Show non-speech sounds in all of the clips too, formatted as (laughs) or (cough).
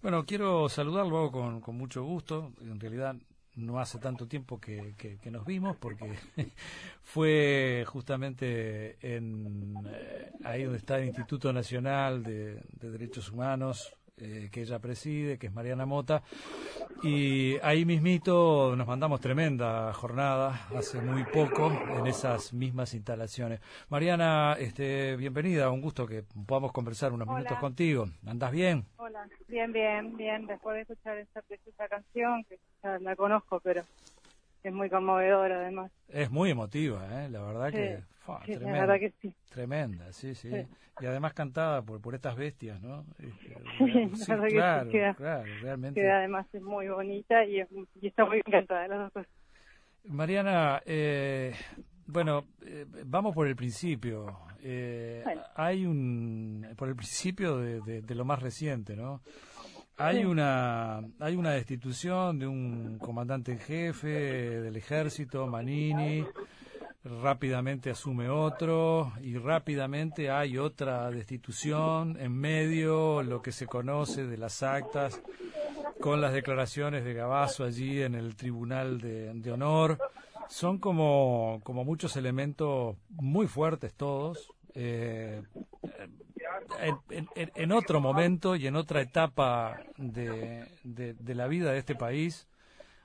Bueno, quiero saludarlo con, con mucho gusto. En realidad no hace tanto tiempo que, nos vimos porque (laughs) fue justamente en eh, ahí donde está el Instituto Nacional de Derechos Humanos eh, que ella preside, que es Mariana Mota, y ahí mismito nos mandamos tremenda jornada hace muy poco en esas mismas instalaciones. Mariana, este, bienvenida, un gusto que podamos conversar unos minutos contigo. ¿Andás bien? Hola, bien, bien, bien, después de escuchar esta preciosa canción, que ya la conozco, pero es muy conmovedora además. Es muy emotiva, ¿eh? la verdad que, tremenda, la verdad que sí. Tremenda, sí, sí, Y además cantada por, por estas bestias, ¿no? (laughs) Sí, claro, claro, realmente. además es muy bonita y, está muy encantada las dos cosas. Mariana, eh, bueno, eh, vamos por el principio. Eh, Hay un, por el principio de, de lo más reciente, ¿no? Hay una, hay una destitución de un comandante en jefe del ejército, Manini, rápidamente asume otro y rápidamente hay otra destitución en medio, lo que se conoce de las actas, con las declaraciones de Gabazo allí en el Tribunal de, Honor. Son como, como muchos elementos muy fuertes todos. Eh, en, otro momento y en otra etapa de, de, la vida de este país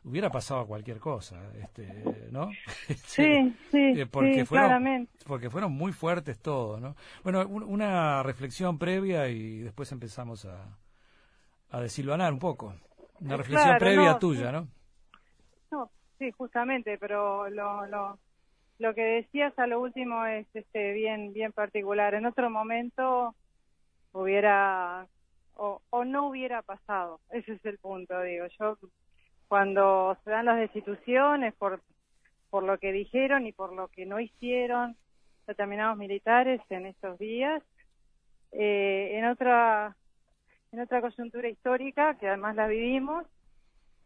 hubiera pasado cualquier cosa, este, ¿no? (laughs) Sí, sí, eh, porque fueron, claramente. Porque fueron muy fuertes todos, ¿no? Bueno, una reflexión previa y después empezamos a, a desilvanar un poco. Una reflexión previa tuya, ¿no? No, sí, justamente, pero lo, lo, lo que decías a lo último es este bien bien particular. En otro momento hubiera o, no hubiera pasado. (laughs) Ese es el punto, digo. Yo cuando se dan las destituciones por por lo que dijeron y por lo que no hicieron determinados militares en estos días, eh, en otra en otra coyuntura histórica que además la vivimos,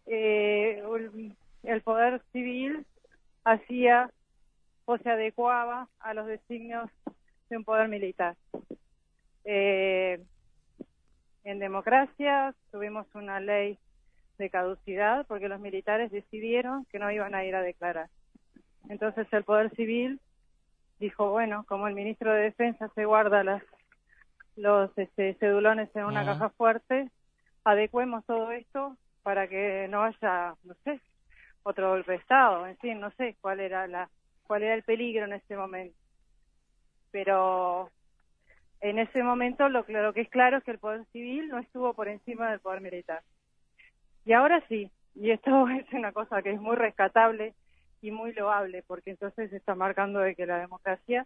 eh, el poder civil hacía o se adecuaba a los designios de un poder militar. Eh, en democracia tuvimos una ley de caducidad porque los militares decidieron que no iban a ir a declarar. Entonces el Poder Civil dijo, bueno, como el ministro de Defensa se guarda las, los este, cedulones en una caja fuerte, adecuemos todo esto para que no haya, no sé, otro golpe de Estado, en fin, no sé cuál era la cuál era el peligro en ese momento. Pero en ese momento lo, lo que es claro es que el poder civil no estuvo por encima del poder militar. Y ahora sí, y esto (laughs) es una cosa que es muy rescatable y muy loable, porque entonces se está marcando de que la democracia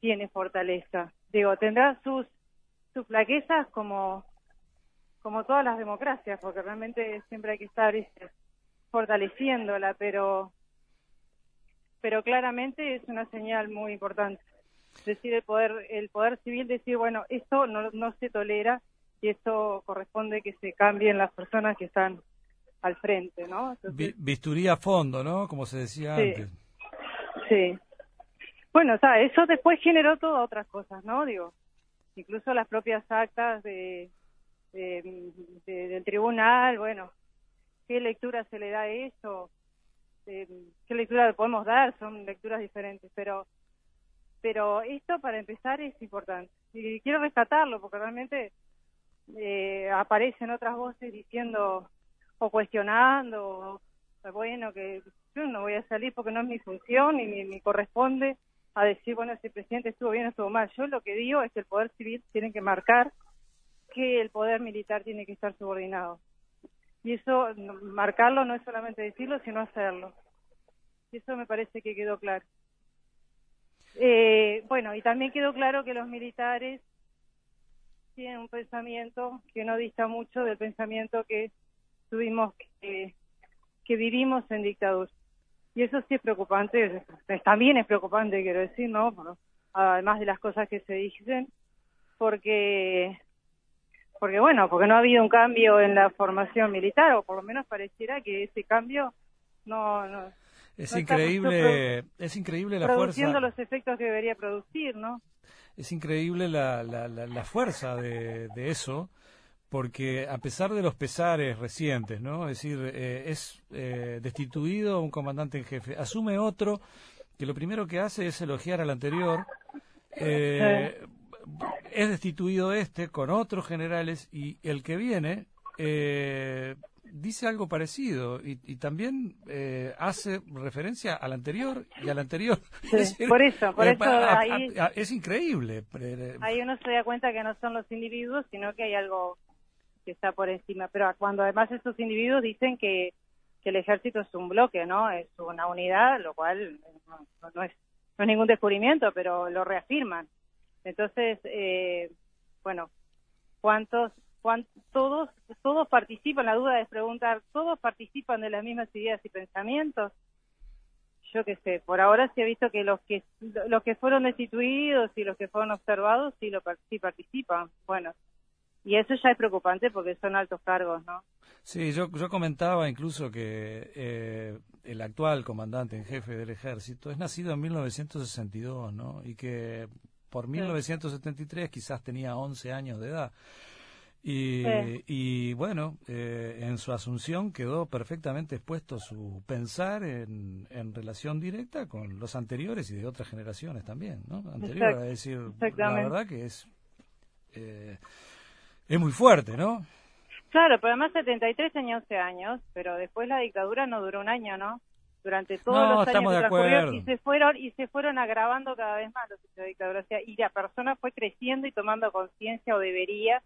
tiene fortaleza. Digo, tendrá sus, sus flaquezas como, como todas las democracias, porque realmente siempre hay que estar este, fortaleciéndola, pero, pero claramente es una señal muy importante decir el poder el poder civil decir bueno esto no, no se tolera y esto corresponde que se cambien las personas que están al frente no bisturía a fondo no como se decía antes. Sí. Bueno o sea eso después generó todas otras cosas no digo incluso las propias actas de, del tribunal bueno qué lectura se le da a eso eh, qué lectura le podemos dar son lecturas diferentes pero pero esto para empezar es importante. Y quiero rescatarlo porque realmente eh, aparecen otras voces diciendo o cuestionando bueno que yo no voy a salir porque no es mi función y ni me corresponde a decir bueno si el presidente estuvo bien o estuvo mal. Yo lo que digo es que el poder civil tiene que marcar que el poder militar tiene que estar subordinado. Y eso marcarlo no es solamente decirlo sino hacerlo. Y eso me parece que quedó claro eh, bueno, y también quedó claro que los militares tienen un pensamiento que no dista mucho del pensamiento que tuvimos que, que vivimos en dictadura. Y eso sí es preocupante, también es preocupante, quiero decir, ¿no? Además de las cosas que se dicen, porque, porque bueno, porque no ha habido un cambio en la formación militar, o por lo menos pareciera que ese cambio no, no es increíble, es increíble la produciendo los efectos que debería producir, ¿no? Es increíble la, la, la, fuerza de, de eso, porque a pesar de los pesares recientes, ¿no? Es decir, eh, es eh, destituido un comandante en jefe, asume otro que lo primero que hace es elogiar al anterior, eh, es destituido este con otros generales y el que viene dice algo parecido y, también hace referencia al anterior y al anterior. (laughs) por eso, por eso ahí, es increíble. Ahí uno se da cuenta que no son los individuos, sino que hay algo que está por encima. Pero cuando además estos individuos dicen que, que el ejército es un bloque, ¿no? Es una unidad, lo cual no, es, no es ningún descubrimiento, pero lo reafirman. Entonces, eh, bueno, ¿cuántos, cuántos, todos, todos participan, la duda es preguntar, ¿todos participan de las mismas ideas y pensamientos? Yo qué sé, por ahora se ha visto que los que los que fueron destituidos y los que fueron observados sí, lo, sí participan. Bueno, y eso ya es preocupante porque son altos cargos, ¿no? Sí, yo, yo comentaba incluso que eh, el actual comandante en jefe del ejército es nacido en 1962, ¿no? Y que por 1973 quizás tenía 11 años de edad. Y, y bueno, eh, en su asunción quedó perfectamente expuesto su pensar en, en, relación directa con los anteriores y de otras generaciones también, ¿no? Anterior, es decir, la verdad que es... Eh, es muy fuerte, ¿no? Claro, pero además 73 tenía 11 años, pero después la dictadura no duró un año, ¿no? Durante todos los años que transcurrió y se fueron y se fueron agravando cada vez más los hechos de dictadura, o sea, y la persona fue creciendo y tomando conciencia o debería,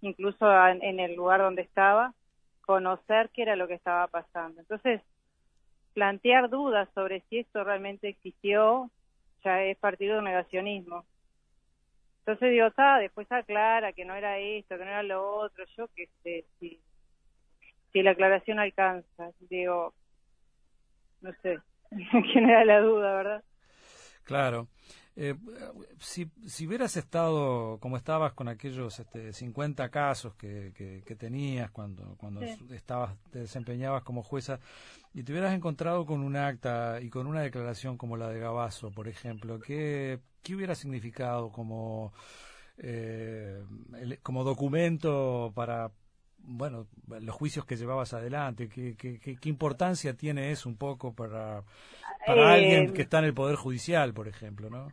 incluso en, el lugar donde estaba, conocer qué era lo que estaba pasando. Entonces, plantear dudas sobre si esto realmente existió ya es partido de negacionismo. Entonces digo, ah, después aclara que no era esto, que no era lo otro, yo qué sé, si, si la aclaración alcanza, digo, no sé, (laughs) quién era la duda, ¿verdad? Claro. Eh, si, si hubieras estado como estabas con aquellos este, 50 casos que, que, tenías cuando, cuando estabas, te desempeñabas como jueza y te hubieras encontrado con un acta y con una declaración como la de Gabazo, por ejemplo, ¿qué, qué hubiera significado como, eh, como documento para bueno, los juicios que llevabas adelante, ¿qué, qué, qué, importancia tiene eso un poco para, para alguien eh, que está en el Poder Judicial, por ejemplo, ¿no?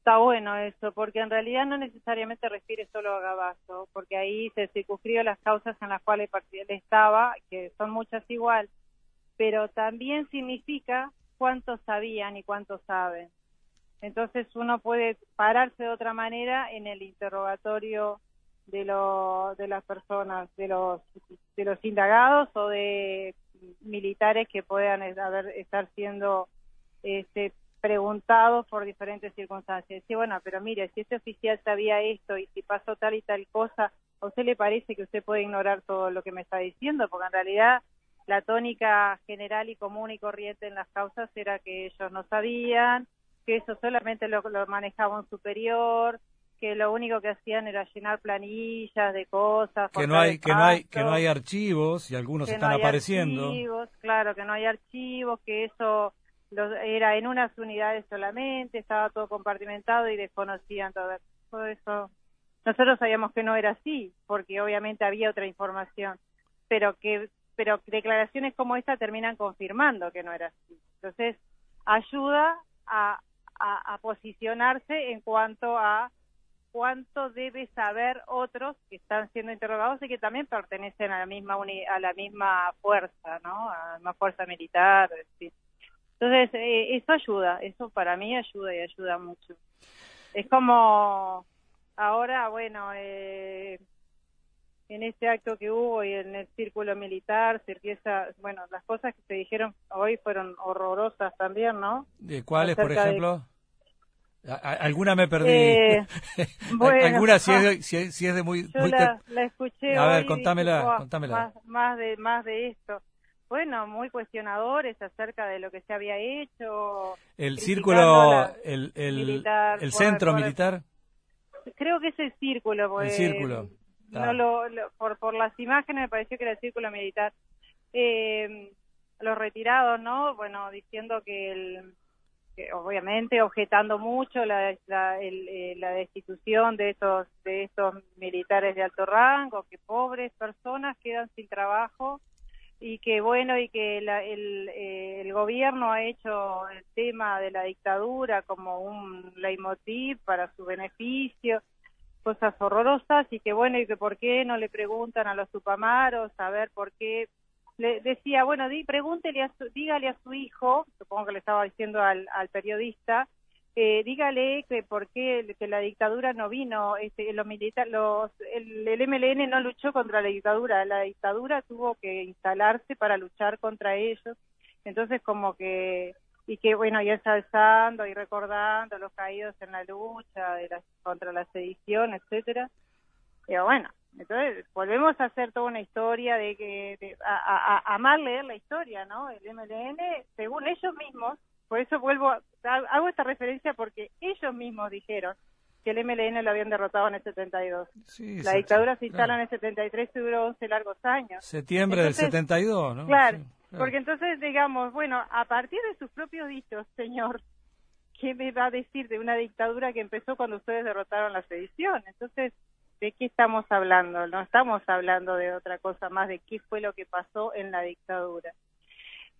Está bueno eso, porque en realidad no necesariamente refiere solo a Gabazo, porque ahí se circunscribió las causas en las cuales él estaba, que son muchas igual, pero también significa cuántos sabían y cuántos saben. Entonces uno puede pararse de otra manera en el interrogatorio de, lo, de las personas, de los, de los indagados o de militares que puedan haber, estar siendo este, preguntado por diferentes circunstancias. Sí, bueno, pero mire, si este oficial sabía esto y si pasó tal y tal cosa, ¿a usted le parece que usted puede ignorar todo lo que me está diciendo? Porque en realidad la tónica general y común y corriente en las causas era que ellos no sabían, que eso solamente lo, manejaba un superior, que lo único que hacían era llenar planillas de cosas que no hay que no hay que no hay archivos y algunos están apareciendo archivos, claro que no hay archivos que eso era en unas unidades solamente, estaba todo compartimentado y desconocían todo, todo eso. Nosotros sabíamos que no era así, porque obviamente había otra información, pero que pero declaraciones como esta terminan confirmando que no era así. Entonces, ayuda a, a, posicionarse en cuanto a cuánto debe saber otros que están siendo interrogados y que también pertenecen a la misma a la misma fuerza, ¿no? A la misma fuerza militar, entonces, eh, eso ayuda, eso para mí ayuda y ayuda mucho. Es como ahora, bueno, eh, en este acto que hubo y en el círculo militar se empieza, bueno, las cosas que se dijeron hoy fueron horrorosas también, ¿no? ¿De cuáles, por ejemplo? ¿Alguna me perdí? Eh, (laughs) bueno, ¿Alguna si es, de, (laughs) si, es, de muy... Yo la, escuché A ver, contámela, contámela. Más, más, de, más de esto bueno, muy cuestionadores acerca de lo que se había hecho. El círculo, el, el, el centro militar. Creo que es el círculo. el círculo. No lo, por, por las imágenes me pareció que era el círculo militar. Eh, los retirados, ¿no? Bueno, diciendo que el, obviamente objetando mucho la, la, eh, la, destitución de estos de estos militares de alto rango, que pobres personas quedan sin trabajo y que bueno y que el, eh, el gobierno ha hecho el tema de la dictadura como un leitmotiv para su beneficio cosas horrorosas y que bueno y que por qué no le preguntan a los tupamaros a ver por qué. Le decía, bueno, di, pregúntele a dígale a su hijo, supongo que le estaba diciendo al periodista, eh, dígale que por qué que la dictadura no vino, este, los militar, los, el, el, MLN no luchó contra la dictadura, la dictadura tuvo que instalarse para luchar contra ellos, entonces como que y que bueno, y ensalzando y recordando los caídos en la lucha de la, contra la sedición, etcétera. Pero bueno, entonces, volvemos a hacer toda una historia de que, a, a, amar leer la historia, ¿no? El MLN, según ellos mismos, por eso vuelvo, hago esta referencia porque ellos mismos dijeron que el MLN lo habían derrotado en el 72. la dictadura se instala en el 73 y duró 11 largos años. Septiembre del 72, ¿no? Claro, porque entonces digamos, bueno, a partir de sus propios dichos, señor, (laughs) ¿qué me va a decir de una dictadura que empezó cuando ustedes derrotaron la sedición? Entonces, ¿de qué estamos hablando? No estamos hablando de otra cosa más de qué fue lo que pasó en la dictadura.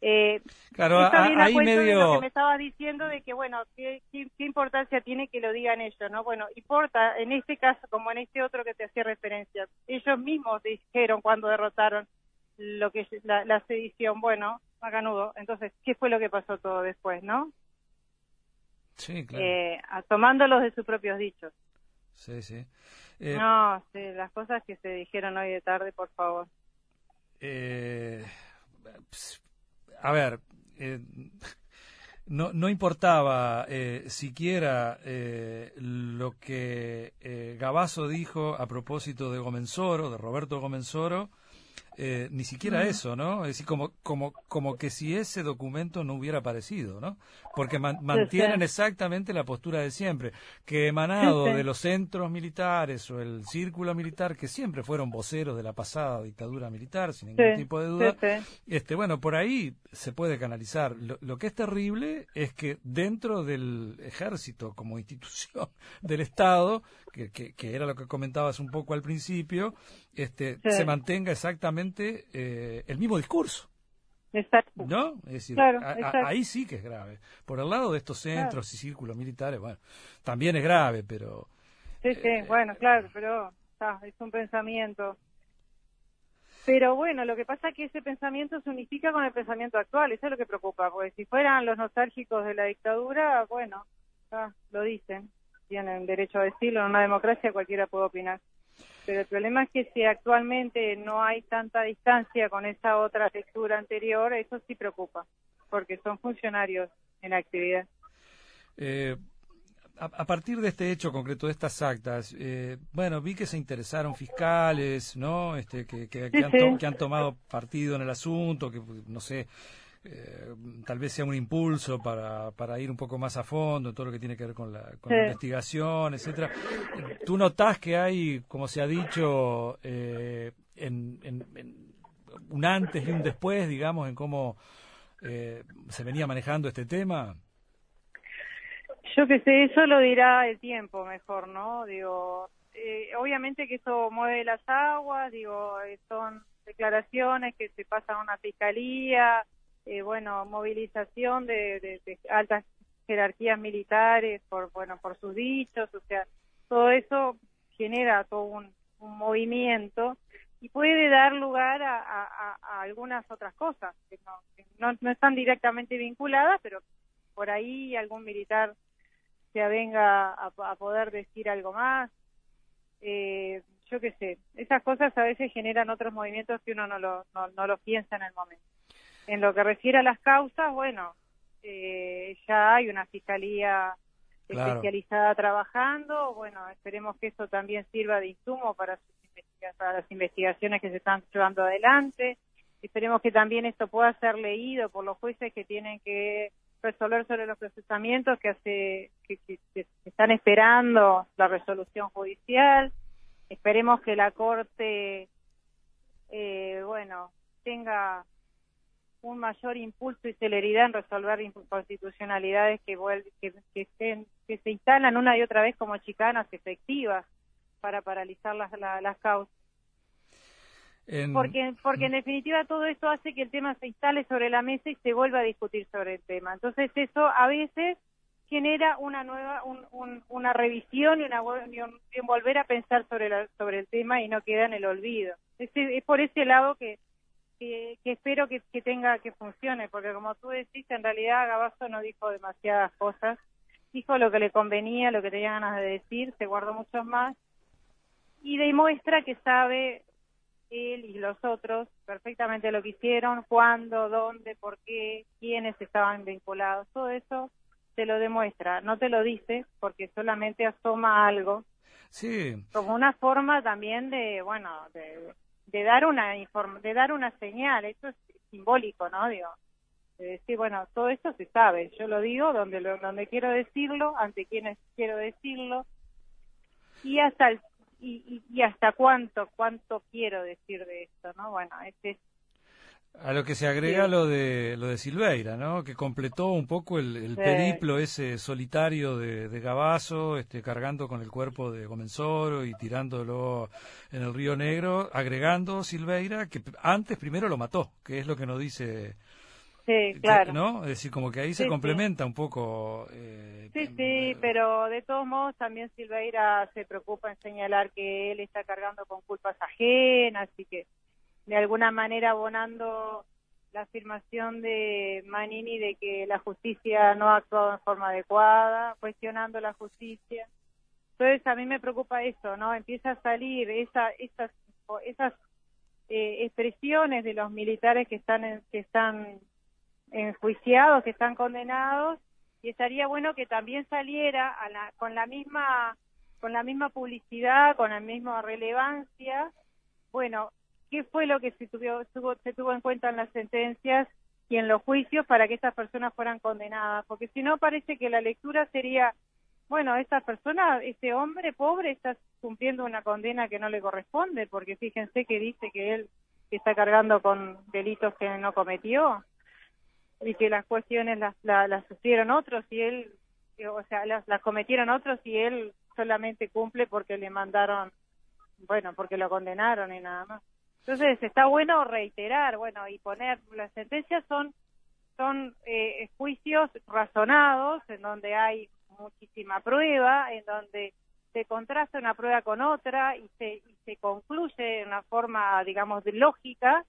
Eh, claro, ahí medio... lo que me estabas diciendo de que, bueno, ¿qué, ¿qué, importancia tiene que lo digan ellos, ¿no? Bueno, importa, en este caso, como en este otro que te hacía referencia, ellos mismos dijeron cuando derrotaron lo que la, la sedición, bueno, Macanudo, entonces, ¿qué fue lo que pasó todo después, no? Sí, claro. Eh, tomándolos de sus propios dichos. Sí, sí. Eh, no, sí, las cosas que se dijeron hoy de tarde, por favor. Eh, a ver, eh, no, no importaba eh, siquiera eh, lo que eh, Gabazo dijo a propósito de Gomenzoro, de Roberto Gomenzoro, eh, ni siquiera eso, ¿no? Es decir, como, como, como que si ese documento no hubiera aparecido, ¿no? Porque mantienen exactamente la postura de siempre, que emanado de los centros militares o el círculo militar, que siempre fueron voceros de la pasada dictadura militar, sin ningún tipo de duda, este, bueno, por ahí se puede canalizar. Lo, lo que es terrible es que dentro del ejército como institución (laughs) del Estado, que, que, que era lo que comentabas un poco al principio, este, se mantenga exactamente eh, el mismo discurso. Exacto. ¿No? Es decir, ahí sí que es grave. Por el lado de estos centros y círculos militares, bueno, también es grave, pero... Sí, sí, eh, bueno, claro, pero es un pensamiento. Pero bueno, lo que pasa es que ese pensamiento se unifica con el pensamiento actual, eso es lo que preocupa, porque si fueran los nostálgicos de la dictadura, bueno, lo dicen, tienen derecho a decirlo, en una democracia cualquiera puede opinar pero el problema es que si actualmente no hay tanta distancia con esa otra lectura anterior, eso sí preocupa, porque son funcionarios en actividad. Eh, a, partir de este hecho concreto, de estas actas, eh, bueno, vi que se interesaron fiscales, ¿no? Este, que, que, han, que han tomado partido en el asunto, que no sé, eh, tal vez sea un impulso para, para ir un poco más a fondo en todo lo que tiene que ver con la, investigación, etcétera. ¿Tú notas que hay, como se ha dicho, eh, en, un antes y un después, digamos, en cómo eh, se venía manejando este tema? Yo que sé, eso lo dirá el tiempo mejor, ¿no? Digo, obviamente que eso mueve las aguas, digo, son declaraciones que se pasan a una fiscalía, eh, bueno, movilización de, altas jerarquías militares por, bueno, por sus dichos, o sea, todo eso genera todo un, movimiento y puede dar lugar a, algunas otras cosas que, no, no, están directamente vinculadas, pero por ahí algún militar se avenga a, poder decir algo más. Eh, yo qué sé, esas cosas a veces generan otros movimientos que uno no lo, no, no lo piensa en el momento. En lo que refiere a las causas, bueno, eh, ya hay una fiscalía especializada trabajando, bueno, esperemos que eso también sirva de insumo para, para las investigaciones que se están llevando adelante, esperemos que también esto pueda ser leído por los jueces que tienen que resolver sobre los procesamientos que hace que, están esperando la resolución judicial. Esperemos que la corte eh, bueno tenga un mayor impulso y celeridad en resolver inconstitucionalidades que, que, que, que se instalan una y otra vez como chicanas efectivas para paralizar las, las causas. Porque, porque en definitiva todo esto hace que el tema se instale sobre la mesa y se vuelva a discutir sobre el tema. Entonces eso a veces genera una nueva una revisión y una y volver a pensar sobre sobre el tema y no queda en el olvido es, es por ese lado que que, espero que, que, tenga que funcione porque como tú decís en realidad Gabazo no dijo demasiadas cosas dijo lo que le convenía lo que tenía ganas de decir se guardó muchos más y demuestra que sabe él y los otros perfectamente lo que hicieron, cuándo, dónde, por qué, quiénes estaban vinculados, todo eso te lo demuestra, no te lo dice porque solamente asoma algo. Sí. Como una forma también de, bueno, de, de dar una de dar una señal, eso es simbólico, ¿no? Digo, de decir, bueno, todo esto se sabe, yo lo digo donde lo, donde quiero decirlo, ante quienes quiero decirlo, y hasta el, y, y, hasta cuánto cuánto quiero decir de esto, ¿no? Bueno, este es a lo que se agrega lo de lo de Silveira, ¿no? Que completó un poco el, periplo ese solitario de, de Gabazo, este, cargando con el cuerpo de Gomenzoro y tirándolo en el Río Negro, agregando Silveira que antes primero lo mató, que es lo que nos dice. Sí, claro. ¿No? Es decir, como que ahí se complementa un poco. Eh, sí, sí, pero de todos modos también Silveira se preocupa en señalar que él está cargando con culpas ajenas y que de alguna manera abonando la afirmación de Manini de que la justicia no ha actuado en forma adecuada, cuestionando la justicia. Entonces a mí me preocupa eso, ¿no? Empieza a salir esa, esas, esas eh, expresiones de los militares que están que están enjuiciados, que están condenados, y estaría bueno que también saliera a la, con la misma con la misma publicidad, con la misma relevancia, bueno, qué fue lo que se tuvo, se tuvo en cuenta en las sentencias y en los juicios para que estas personas fueran condenadas, porque si no parece que la lectura sería, bueno, esta persona, este hombre pobre está cumpliendo una condena que no le corresponde, porque fíjense que dice que él está cargando con delitos que no cometió y que las cuestiones las, las, sufrieron otros y él, o sea, las, las cometieron otros y él solamente cumple porque le mandaron, bueno, porque lo condenaron y nada más. Entonces está bueno reiterar, bueno, y poner las sentencias son son eh, juicios razonados en donde hay muchísima prueba, en donde se contrasta una prueba con otra y se, y se concluye de una forma, digamos, lógica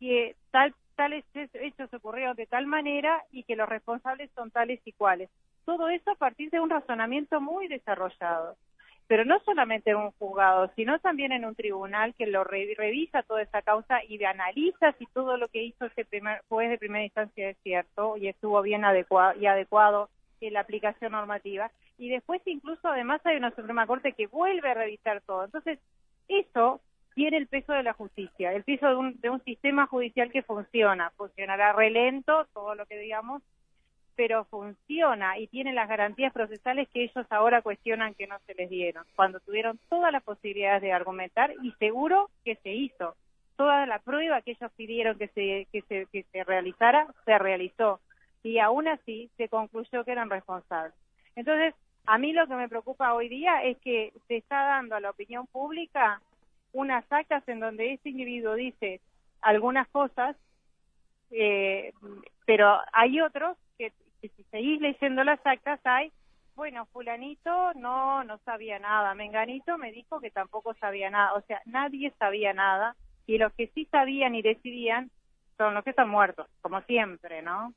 que tal, tales hechos ocurrieron de tal manera y que los responsables son tales y cuales. Todo eso a partir de un razonamiento muy desarrollado pero no solamente en un juzgado, sino también en un tribunal que lo revisa toda esa causa y analiza si todo lo que hizo ese primer juez de primera instancia es cierto y estuvo bien adecuado y adecuado en la aplicación normativa. Y después incluso además hay una Suprema Corte que vuelve a revisar todo. Entonces, eso tiene el peso de la justicia, el peso de un, de un sistema judicial que funciona. Funcionará relento, todo lo que digamos, pero funciona y tiene las garantías procesales que ellos ahora cuestionan que no se les dieron, cuando tuvieron todas las posibilidades de argumentar y seguro que se hizo. Toda la prueba que ellos pidieron que se, que se, que se realizara, se realizó. Y aún así se concluyó que eran responsables. Entonces, a mí lo que me preocupa hoy día es que se está dando a la opinión pública unas actas en donde este individuo dice algunas cosas, eh, pero hay otros que si seguís leyendo las actas hay, bueno, fulanito no, no sabía nada, menganito me dijo que tampoco sabía nada, o sea, nadie sabía nada y los que sí sabían y decidían son los que están muertos, como siempre, ¿no?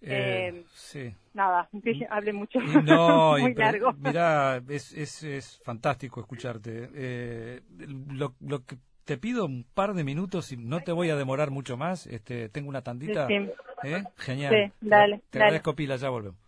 Eh, eh sí. Nada, (laughs) hablé mucho. No, (laughs) muy largo. Mira, es, es, es fantástico escucharte. Eh, lo, lo que te pido un par de minutos y no te voy a demorar mucho más. Este, tengo una tandita. ¿Eh? Genial. Sí, dale. Te, agradezco, Pila, ya volvemos.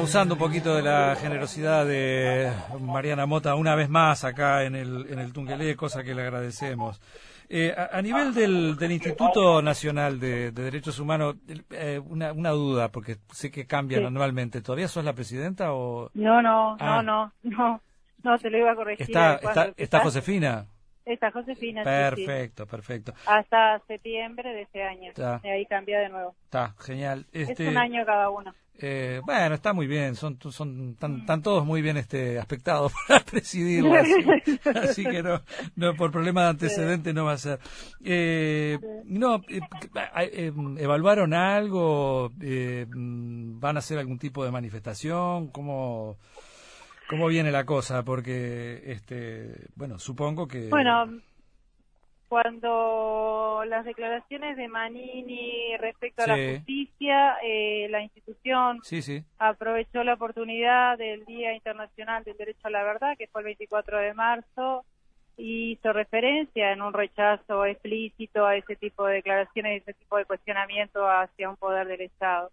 Abusando un poquito de la generosidad de Mariana Mota una vez más acá en el, en el Tungelé, cosa que le agradecemos. Eh, a, nivel del, del, Instituto Nacional de, Derechos Humanos, eh, una, una, duda, porque sé que cambian anualmente. ¿Todavía sos la presidenta o...? No, no, no, ah. no, no, no, te lo iba a corregir. ¿Está, está, está Josefina? Está Josefina. Perfecto, perfecto. Hasta septiembre de este año. Y ahí cambia de nuevo. Está, genial. Este, es un año cada uno. Eh, bueno, está muy bien, son, son tan, tan todos muy bien este aspectados (laughs) para presidirlo, (laughs) así, que no, no, por problema de antecedente no va a ser. Eh, no, eh, eh, ¿evaluaron algo? ¿Van a hacer algún tipo de manifestación? ¿Cómo, cómo viene la cosa? Porque, este, bueno, supongo que... Bueno, cuando las declaraciones de Manini respecto a la justicia, eh, la institución aprovechó la oportunidad del Día Internacional del Derecho a la Verdad, que fue el 24 de marzo, y hizo referencia en un rechazo explícito a ese tipo de declaraciones y ese tipo de cuestionamiento hacia un poder del Estado.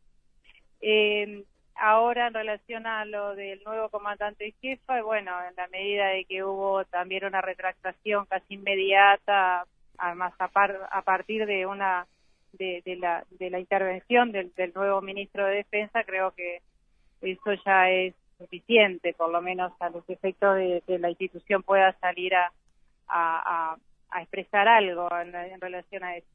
Eh, ahora, en relación a lo del nuevo comandante jefa, bueno, en la medida de que hubo también una retractación casi inmediata, además a, a partir de una de, la, de la intervención del, nuevo ministro de Defensa, creo que eso ya es suficiente, por lo menos a los efectos de que la institución pueda salir a, a, expresar algo en, en relación a eso.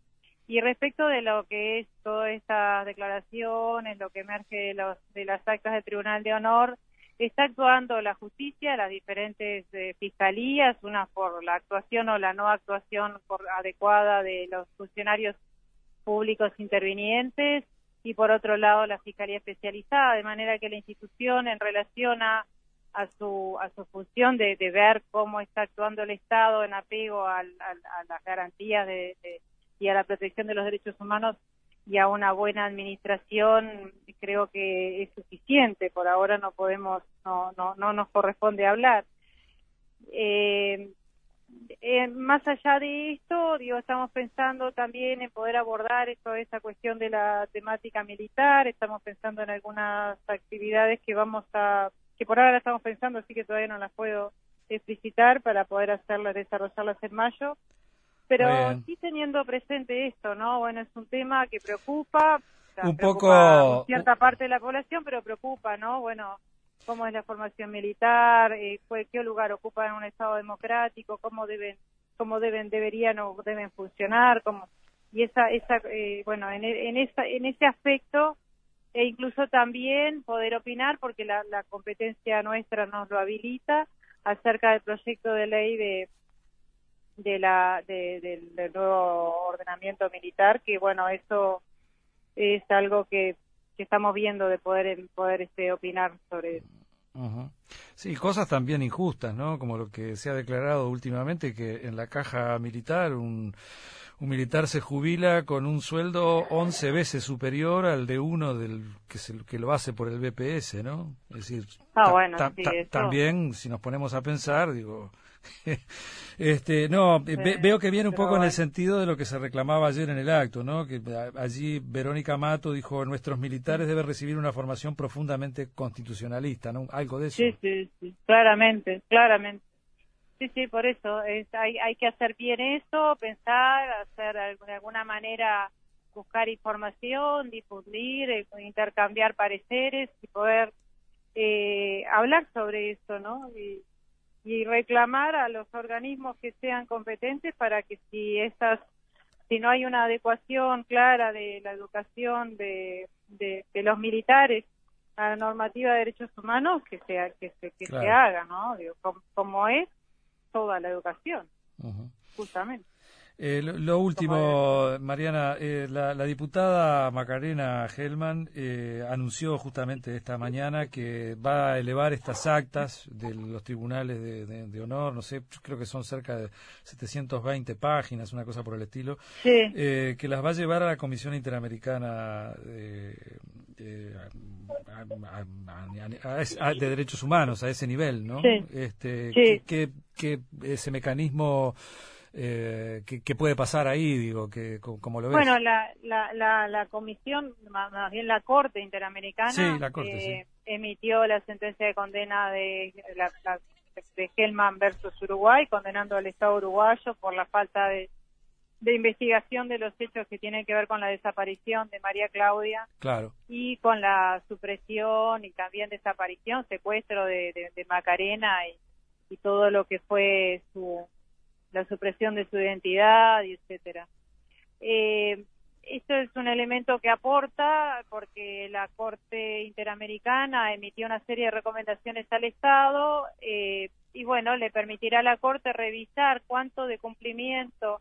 Y respecto de lo que es todas estas declaraciones, lo que emerge de, los, de las actas del Tribunal de Honor, está actuando la justicia, las diferentes eh, fiscalías, una por la actuación o la no actuación adecuada de los funcionarios públicos intervinientes y por otro lado la fiscalía especializada, de manera que la institución en relación a, a su a su función de, ver cómo está actuando el Estado en apego a, las garantías de, y a la protección de los derechos humanos y a una buena administración creo que es suficiente. Por ahora no podemos no no no nos corresponde hablar. Eh, eh, más allá de esto digo estamos pensando también en poder abordar toda esta cuestión de la temática militar. Estamos pensando en algunas actividades que vamos a que por ahora estamos pensando así que todavía no las puedo explicitar para poder hacerlas desarrollarlas en mayo pero sí teniendo presente esto, ¿no? Bueno, es un tema que preocupa, un poco cierta parte de la población, pero preocupa, ¿no? Bueno, cómo es la formación militar, eh, qué lugar ocupa en un Estado democrático, cómo deben, cómo deben, deberían o deben funcionar, cómo y esa, esa, eh, bueno, en, en esa, en ese aspecto e incluso también poder opinar porque la, la competencia nuestra nos lo habilita acerca del proyecto de ley de de la del nuevo ordenamiento militar que bueno eso es algo que, que estamos viendo de poder poder este opinar sobre eso. Sí, cosas también injustas, ¿no? Como lo que se ha declarado últimamente, que en la caja militar un, un militar se jubila con un sueldo 11 veces superior al de uno del que, se, que lo hace por el BPS, ¿no? Es decir, ah, bueno, también, si nos ponemos a pensar, digo, (laughs) este, no, veo que viene un poco en el sentido de lo que se reclamaba ayer en el acto, ¿no? Que allí Verónica Mato dijo, nuestros militares deben recibir una formación profundamente constitucionalista, ¿no? Algo de eso. Sí, sí, sí, claramente, claramente. Sí, sí, por eso es, hay, hay que hacer bien eso, pensar, hacer de alguna manera buscar información, difundir, eh, intercambiar pareceres y poder eh, hablar sobre eso, ¿no? Y, y reclamar a los organismos que sean competentes para que si estas si no hay una adecuación clara de la educación de, de, los militares a la normativa de derechos humanos que sea que se que se haga no como, es toda la educación justamente eh, lo, último, Mariana, eh, la, diputada Macarena Hellman eh, anunció justamente esta mañana que va a elevar estas actas de los tribunales de, honor, no sé, creo que son cerca de 720 páginas, una cosa por el estilo, que las va a llevar a la Comisión Interamericana de, Derechos Humanos, a ese nivel, ¿no? Este, que, que ese mecanismo eh, ¿qué, puede pasar ahí, digo, que como lo ves? Bueno, la, la, la, comisión, más bien la Corte Interamericana, la corte, eh, emitió la sentencia de condena de, la, de Hellman versus Uruguay, condenando al Estado uruguayo por la falta de, investigación de los hechos que tienen que ver con la desaparición de María Claudia claro. y con la supresión y también desaparición, secuestro de, Macarena y, y, todo lo que fue su la supresión de su identidad y etcétera. Eh, esto es un elemento que aporta porque la Corte Interamericana emitió una serie de recomendaciones al Estado eh, y bueno, le permitirá a la Corte revisar cuánto de cumplimiento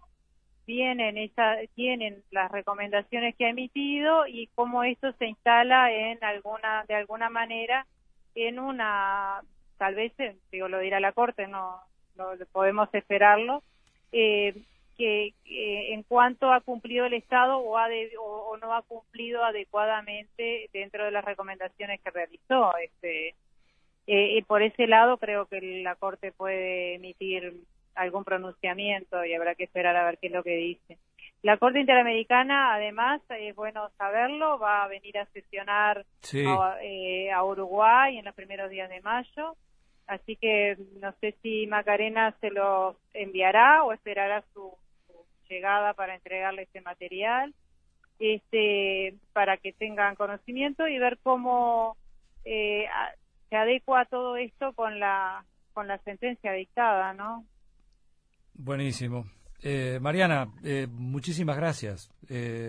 tienen, esa, tienen las recomendaciones que ha emitido y cómo esto se instala en alguna, de alguna manera en una, tal vez, digo, lo dirá la Corte, no, no podemos esperarlo, eh, que en cuanto ha cumplido el Estado o, ha o, no ha cumplido adecuadamente dentro de las recomendaciones que realizó. Este, eh, y por ese lado creo que la Corte puede emitir algún pronunciamiento y habrá que esperar a ver qué es lo que dice. La Corte Interamericana, además, es bueno saberlo, va a venir a sesionar a, eh, a Uruguay en los primeros días de mayo así que no sé si Macarena se los enviará o esperará su, llegada para entregarle este material, este, para que tengan conocimiento y ver cómo eh, se adecua todo esto con la con la sentencia dictada, ¿no? Buenísimo. Eh, Mariana, eh, muchísimas gracias.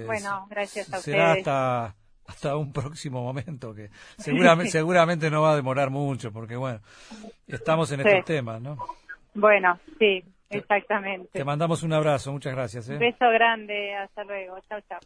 bueno, gracias a será Hasta, hasta un próximo momento que seguramente, (laughs) seguramente no va a demorar mucho porque, bueno, estamos en estos temas, ¿no? Bueno, sí, Exactamente. Te mandamos un abrazo, muchas gracias. ¿eh? Un beso grande, hasta luego. Chao, chao.